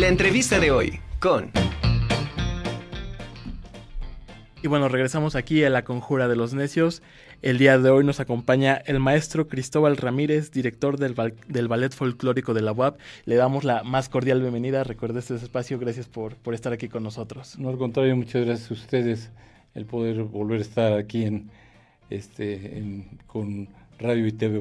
La entrevista de hoy con... Y bueno, regresamos aquí a la Conjura de los Necios. El día de hoy nos acompaña el maestro Cristóbal Ramírez, director del, del Ballet Folclórico de la UAP. Le damos la más cordial bienvenida. Recuerde este espacio. Gracias por, por estar aquí con nosotros. No, al contrario, muchas gracias a ustedes el poder volver a estar aquí en, este, con Radio y TV.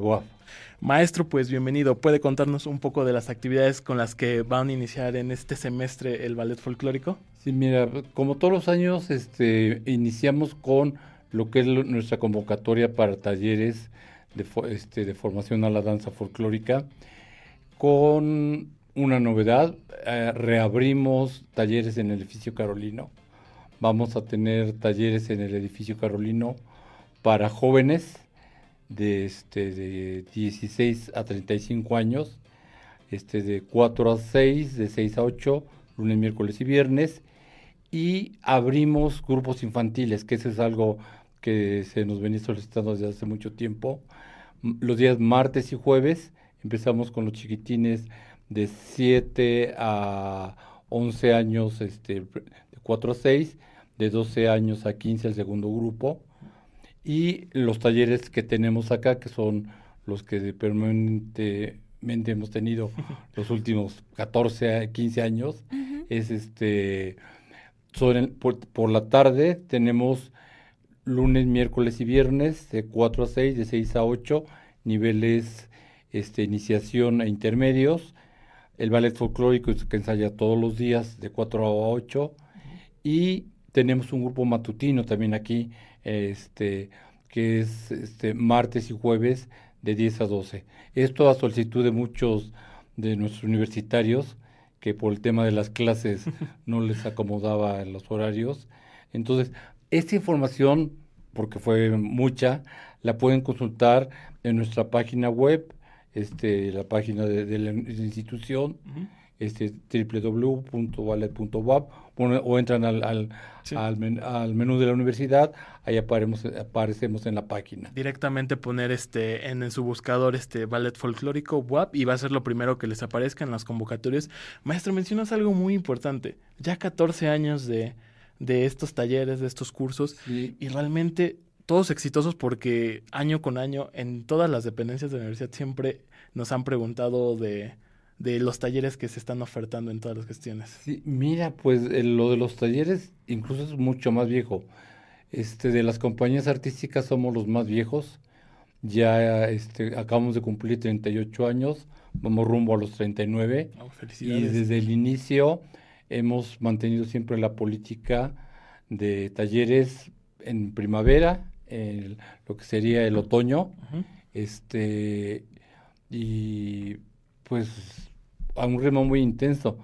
Maestro, pues bienvenido. ¿Puede contarnos un poco de las actividades con las que van a iniciar en este semestre el ballet folclórico? Sí, mira, como todos los años, este, iniciamos con lo que es nuestra convocatoria para talleres de, este, de formación a la danza folclórica, con una novedad, eh, reabrimos talleres en el edificio Carolino. Vamos a tener talleres en el edificio Carolino para jóvenes de, este, de 16 a 35 años, este, de 4 a 6, de 6 a 8, lunes, miércoles y viernes. Y abrimos grupos infantiles, que eso es algo que se nos venía solicitando desde hace mucho tiempo. Los días martes y jueves empezamos con los chiquitines de 7 a 11 años, este, de 4 a 6, de 12 años a 15 el segundo grupo y los talleres que tenemos acá, que son los que permanentemente hemos tenido los últimos 14 15 años, es este, son por, la tarde tenemos lunes, miércoles y viernes de 4 a 6, de 6 a 8, niveles este, iniciación e intermedios, el ballet folclórico que ensaya todos los días de 4 a 8 y tenemos un grupo matutino también aquí este, que es este, martes y jueves de 10 a 12. Esto a solicitud de muchos de nuestros universitarios que por el tema de las clases no les acomodaba en los horarios. Entonces, esta información, porque fue mucha, la pueden consultar en nuestra página web, este, la página de, la institución este, www.ballet.wap o entran al, al, al, menú de la universidad, ahí aparecemos, aparecemos en la página. Directamente poner este en, su buscador este ballet folclórico WAP y va a ser lo primero que les aparezca en las convocatorias. Maestro, mencionas algo muy importante. Ya 14 años de, de estos talleres, de estos cursos, y realmente todos exitosos porque año con año en todas las dependencias de la universidad siempre nos han preguntado de de los talleres que se están ofertando en todas las gestiones. Sí, mira, pues eh, lo de los talleres incluso es mucho más viejo. Este, de las compañías artísticas somos los más viejos. Ya este, acabamos de cumplir 38 años, vamos rumbo a los 39. Oh, y desde el inicio hemos mantenido siempre la política de talleres en primavera, en lo que sería el otoño. Este y pues a un ritmo muy intenso.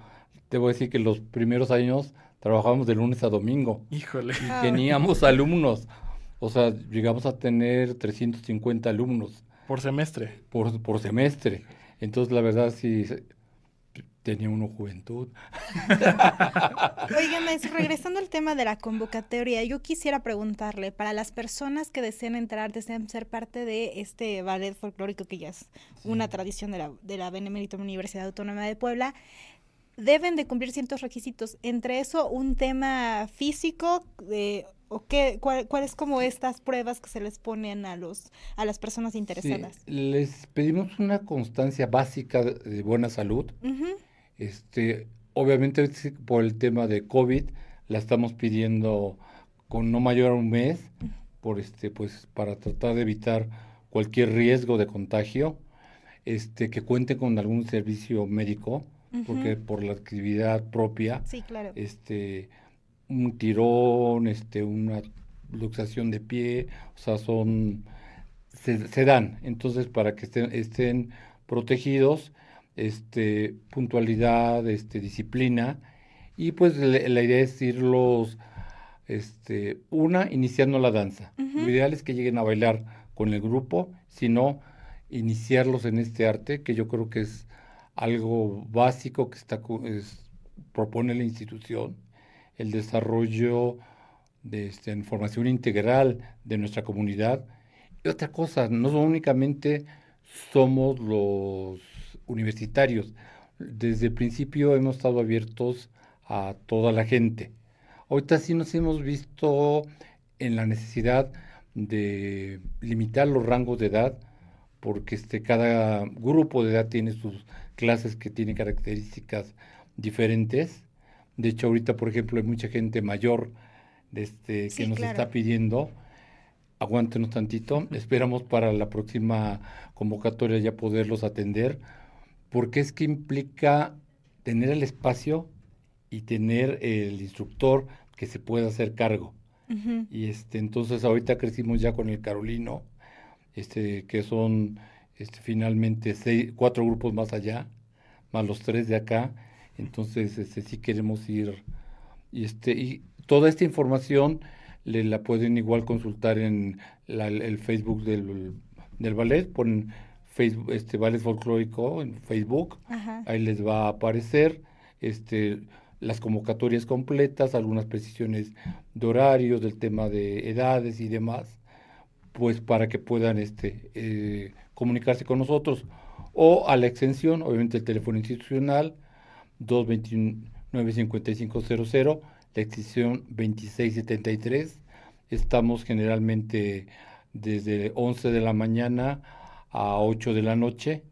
Te voy a decir que los primeros años trabajábamos de lunes a domingo. Híjole. Y ah. teníamos alumnos. O sea, llegamos a tener 350 alumnos. Por semestre. Por, por semestre. Entonces, la verdad, sí, tenía uno juventud. Oiga, maestro, regresando al tema de la convocatoria, yo quisiera preguntarle, para las personas que deseen entrar, deseen ser parte de este ballet folclórico que ya es una tradición de la, de la Benemérita Universidad Autónoma de Puebla, deben de cumplir ciertos requisitos. Entre eso, un tema físico, de, o qué, cuáles como estas pruebas que se les ponen a los a las personas interesadas. les pedimos una constancia básica de buena salud. Este, obviamente por el tema de COVID la estamos pidiendo con no mayor a un mes, por este, pues, para tratar de evitar cualquier riesgo de contagio, este, que cuente con algún servicio médico, porque por la actividad propia, este, un tirón, este, una luxación de pie, o sea, son, se, dan, entonces para que estén, estén protegidos, este, puntualidad, este, disciplina, y pues la, idea es irlos, este, una, iniciando la danza. Lo ideal es que lleguen a bailar con el grupo, sino iniciarlos en este arte, que yo creo que es algo básico que está, propone la institución, el desarrollo de este, formación integral de nuestra comunidad. Y otra cosa, no únicamente somos los universitarios. desde el principio hemos estado abiertos a toda la gente. Ahorita sí nos hemos visto en la necesidad de limitar los rangos de edad, porque este, cada grupo de edad tiene sus clases que tienen características diferentes. De hecho, ahorita, por ejemplo, hay mucha gente mayor este, que nos está pidiendo. Aguántenos tantito. Esperamos para la próxima convocatoria ya poderlos atender, porque es que implica tener el espacio y tener el instructor que se pueda hacer cargo. Y este, entonces ahorita crecimos ya con el Carolino, este, que son este, finalmente seis, cuatro grupos más allá, más los tres de acá. Entonces, este, sí queremos ir. Y, este, y toda esta información le la pueden igual consultar en el Facebook del, del ballet, ponen Facebook, este ballet folclórico en Facebook, ahí les va a aparecer. Este, las convocatorias completas, algunas precisiones de horarios, del tema de edades y demás, pues para que puedan este, eh, comunicarse con nosotros. O a la extensión, obviamente el teléfono institucional 229-5500, la extensión 2673. Estamos generalmente desde 11 de la mañana a 8 de la noche,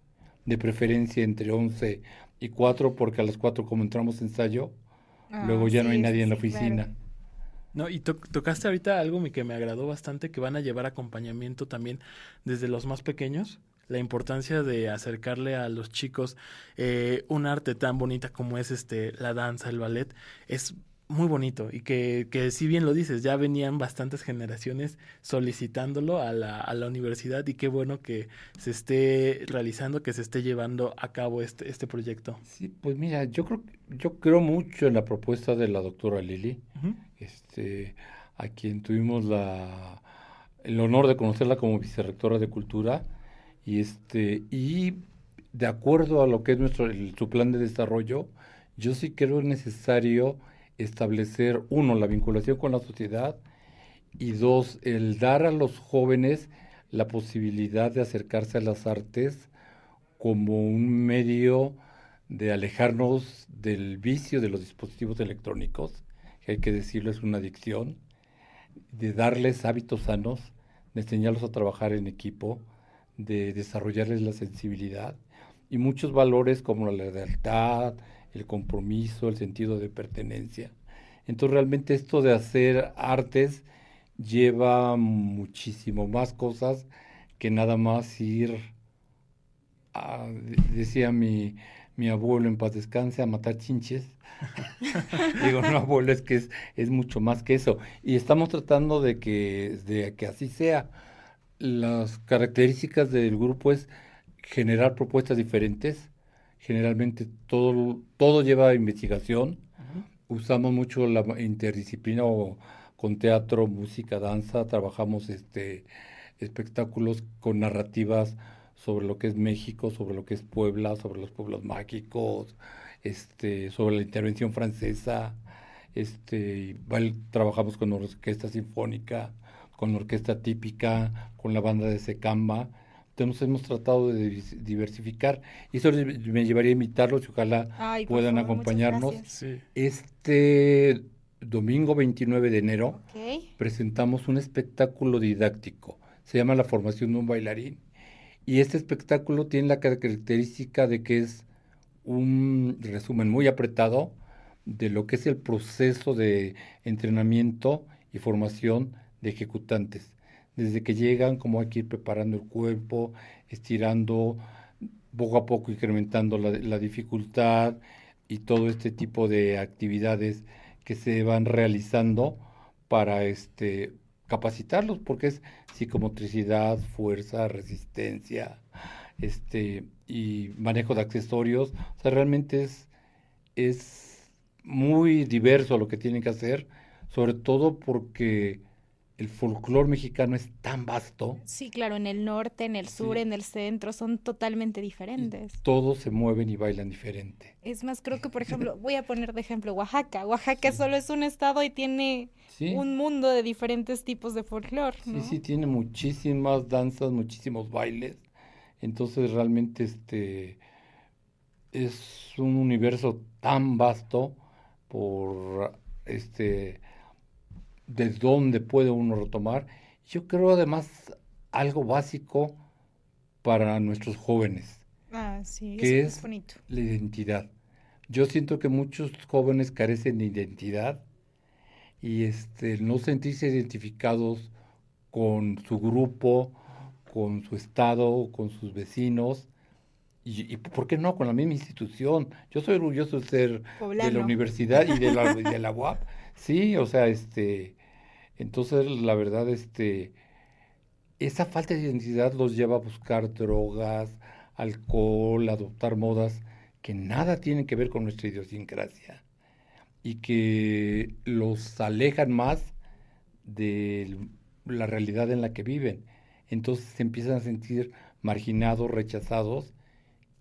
de preferencia entre 11 y 4, porque a las 4 como entramos en ensayo, ah, luego ya no hay nadie en la oficina. No, y tocaste ahorita algo que me agradó bastante, que van a llevar acompañamiento también desde los más pequeños, la importancia de acercarle a los chicos eh, un arte tan bonita como es este la danza, el ballet, es muy bonito y que, que si bien lo dices, ya venían bastantes generaciones solicitándolo a la, a la universidad y qué bueno que se esté realizando, que se esté llevando a cabo este, este proyecto. Sí, pues mira, yo creo, yo creo mucho en la propuesta de la doctora Lili, este, a quien tuvimos la, el honor de conocerla como vicerrectora de cultura y este, y de acuerdo a lo que es nuestro, su plan de desarrollo, yo sí creo necesario establecer, uno, la vinculación con la sociedad y dos, el dar a los jóvenes la posibilidad de acercarse a las artes como un medio de alejarnos del vicio de los dispositivos electrónicos, que hay que decirlo es una adicción, de darles hábitos sanos, de enseñarlos a trabajar en equipo, de desarrollarles la sensibilidad y muchos valores como la lealtad, el compromiso, el sentido de pertenencia. Entonces realmente esto de hacer artes lleva muchísimo más cosas que nada más ir, a, decía mi, mi abuelo en paz descanse, a matar chinches. Digo, no, abuelo, es que es, es mucho más que eso. Y estamos tratando de que, de que así sea. Las características del grupo es generar propuestas diferentes, generalmente todo, todo lleva investigación. Usamos mucho la interdisciplina con teatro, música, danza. Trabajamos este, espectáculos con narrativas sobre lo que es México, sobre lo que es Puebla, sobre los pueblos mágicos, este, sobre la intervención francesa. Este, trabajamos con orquesta sinfónica, con orquesta típica, con la banda de Secamba entonces hemos tratado de diversificar. Y eso me llevaría a invitarlos y ojalá puedan acompañarnos. Este domingo 29 de enero presentamos un espectáculo didáctico, se llama La formación de un bailarín. Y este espectáculo tiene la característica de que es un resumen muy apretado de lo que es el proceso de entrenamiento y formación de ejecutantes desde que llegan, cómo hay que ir preparando el cuerpo, estirando, poco a poco incrementando la, dificultad y todo este tipo de actividades que se van realizando para este capacitarlos porque es psicomotricidad, fuerza, resistencia, este y manejo de accesorios, o sea, realmente es es muy diverso lo que tienen que hacer, sobre todo porque el folclore mexicano es tan vasto. Sí, claro, en el norte, en el sur, en el centro, son totalmente diferentes. todos se mueven y bailan diferente. Es más, creo que, por ejemplo, voy a poner de ejemplo Oaxaca. Oaxaca solo es un estado y tiene un mundo de diferentes tipos de folclore. Sí, sí, tiene muchísimas danzas, muchísimos bailes. Entonces, realmente, este es un universo tan vasto por este de dónde puede uno retomar. Yo creo además algo básico para nuestros jóvenes. Ah, sí, que es, es bonito. la identidad. Yo siento que muchos jóvenes carecen de identidad y este no sentirse identificados con su grupo, con su estado, con sus vecinos y, y, por qué no con la misma institución. Yo soy orgulloso de ser de la universidad y de la, de la UAP. Sí, o sea, este entonces la verdad este esa falta de identidad los lleva a buscar drogas, alcohol, adoptar modas que nada tienen que ver con nuestra idiosincrasia y que los alejan más de la realidad en la que viven. Entonces se empiezan a sentir marginados, rechazados,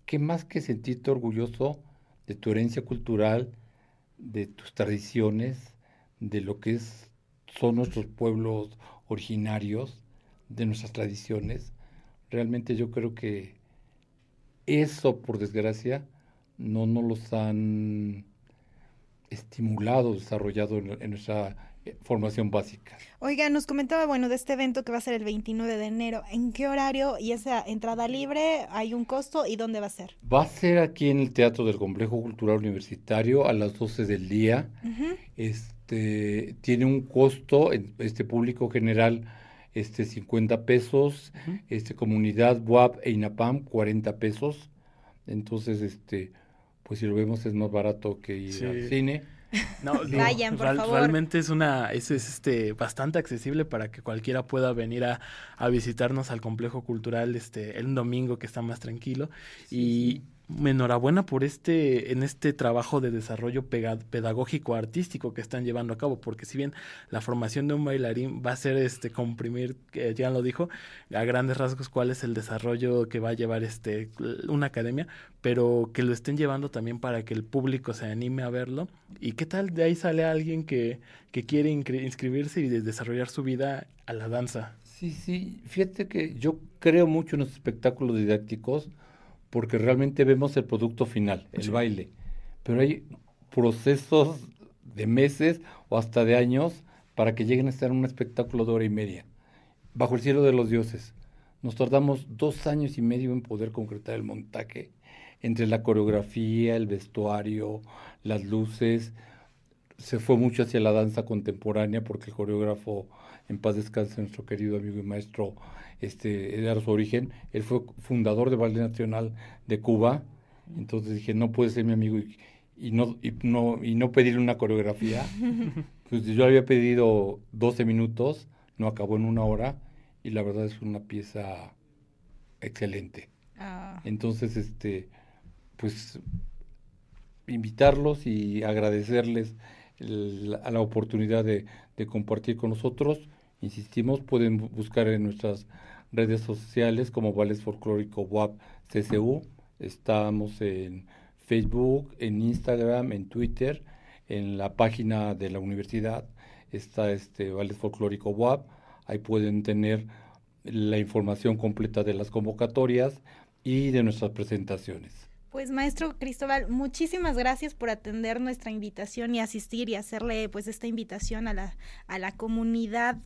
que más que sentirte orgulloso de tu herencia cultural, de tus tradiciones, de lo que son nuestros pueblos originarios, de nuestras tradiciones, realmente yo creo que eso, por desgracia, no nos los han estimulado, desarrollado en, en nuestra formación básica. Oiga, nos comentaba, bueno, de este evento que va a ser el 29 de enero. ¿En qué horario y esa entrada libre? ¿Hay un costo y dónde va a ser? Va a ser aquí en el Teatro del Complejo Cultural Universitario a las 12 del día. Este tiene un costo, en- este público general, este 50 pesos, este comunidad WAP e INAPAM 40 pesos. Entonces, este, pues si lo vemos es más barato que ir Sí. al cine. No, digo, Vayan, por favor. Realmente es una, es, es, este bastante accesible para que cualquiera pueda venir a, a visitarnos al complejo cultural este el domingo que está más tranquilo. y enhorabuena por este, en este trabajo de desarrollo pedagógico artístico que están llevando a cabo, porque si bien la formación de un bailarín va a ser este comprimir, ya lo dijo, a grandes rasgos cuál es el desarrollo que va a llevar este una academia, pero que lo estén llevando también para que el público se anime a verlo. ¿Y qué tal de ahí sale alguien que, que quiere inscri- inscribirse y de- desarrollar su vida a la danza? Sí, sí, fíjate que yo creo mucho en los espectáculos didácticos porque realmente vemos el producto final, el Sí. baile, pero hay procesos de meses o hasta de años para que lleguen a estar en un espectáculo de hora y media, bajo el cielo de los dioses. Nos tardamos dos años y medio en poder concretar el montaje entre la coreografía, el vestuario, las luces. Se fue mucho hacia la danza contemporánea porque el coreógrafo, en paz descanse, nuestro querido amigo y maestro, este, era su origen. Él fue fundador de Ballet Nacional de Cuba. Entonces dije, no puede ser mi amigo y, y no, y, no, y no pedirle una coreografía. Pues yo había pedido 12 minutos, no acabó en una hora y la verdad es una pieza excelente. Ah, Entonces, este, pues invitarlos y agradecerles el- a la oportunidad de, de compartir con nosotros. Insistimos, pueden bu- buscar en nuestras redes sociales como Vales Folclórico WAP CCU. Estamos en Facebook, en Instagram, en Twitter, en la página de la universidad está este Vales Folclórico WAP. Ahí pueden tener la información completa de las convocatorias y de nuestras presentaciones. Pues maestro Cristóbal, muchísimas gracias por atender nuestra invitación y asistir y hacerle pues esta invitación a la, a la comunidad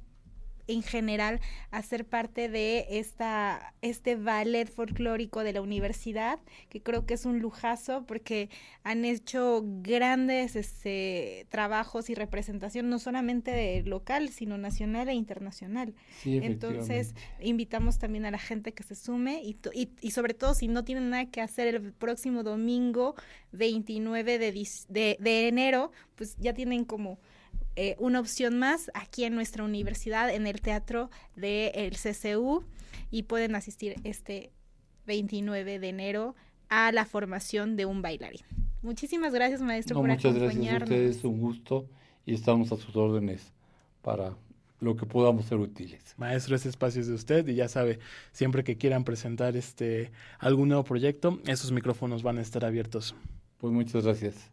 en general a ser parte de esta este ballet folclórico de la universidad que creo que es un lujazo porque han hecho grandes este trabajos y representación no solamente de local sino nacional e internacional. Sí, entonces invitamos también a la gente que se sume y, y, y sobre todo si no tienen nada que hacer el próximo domingo 29 de, de, de enero, pues ya tienen como eh, una opción más aquí en nuestra universidad, en el teatro del CCU y pueden asistir este 29 de enero a la formación de un bailarín. Muchísimas gracias maestro No, por muchas gracias a acompañarnos. ustedes, un gusto y estamos a sus órdenes para lo que podamos ser útiles. Maestro, ese espacio es de usted y ya sabe, siempre que quieran presentar este algún nuevo proyecto, esos micrófonos van a estar abiertos. Pues muchas gracias.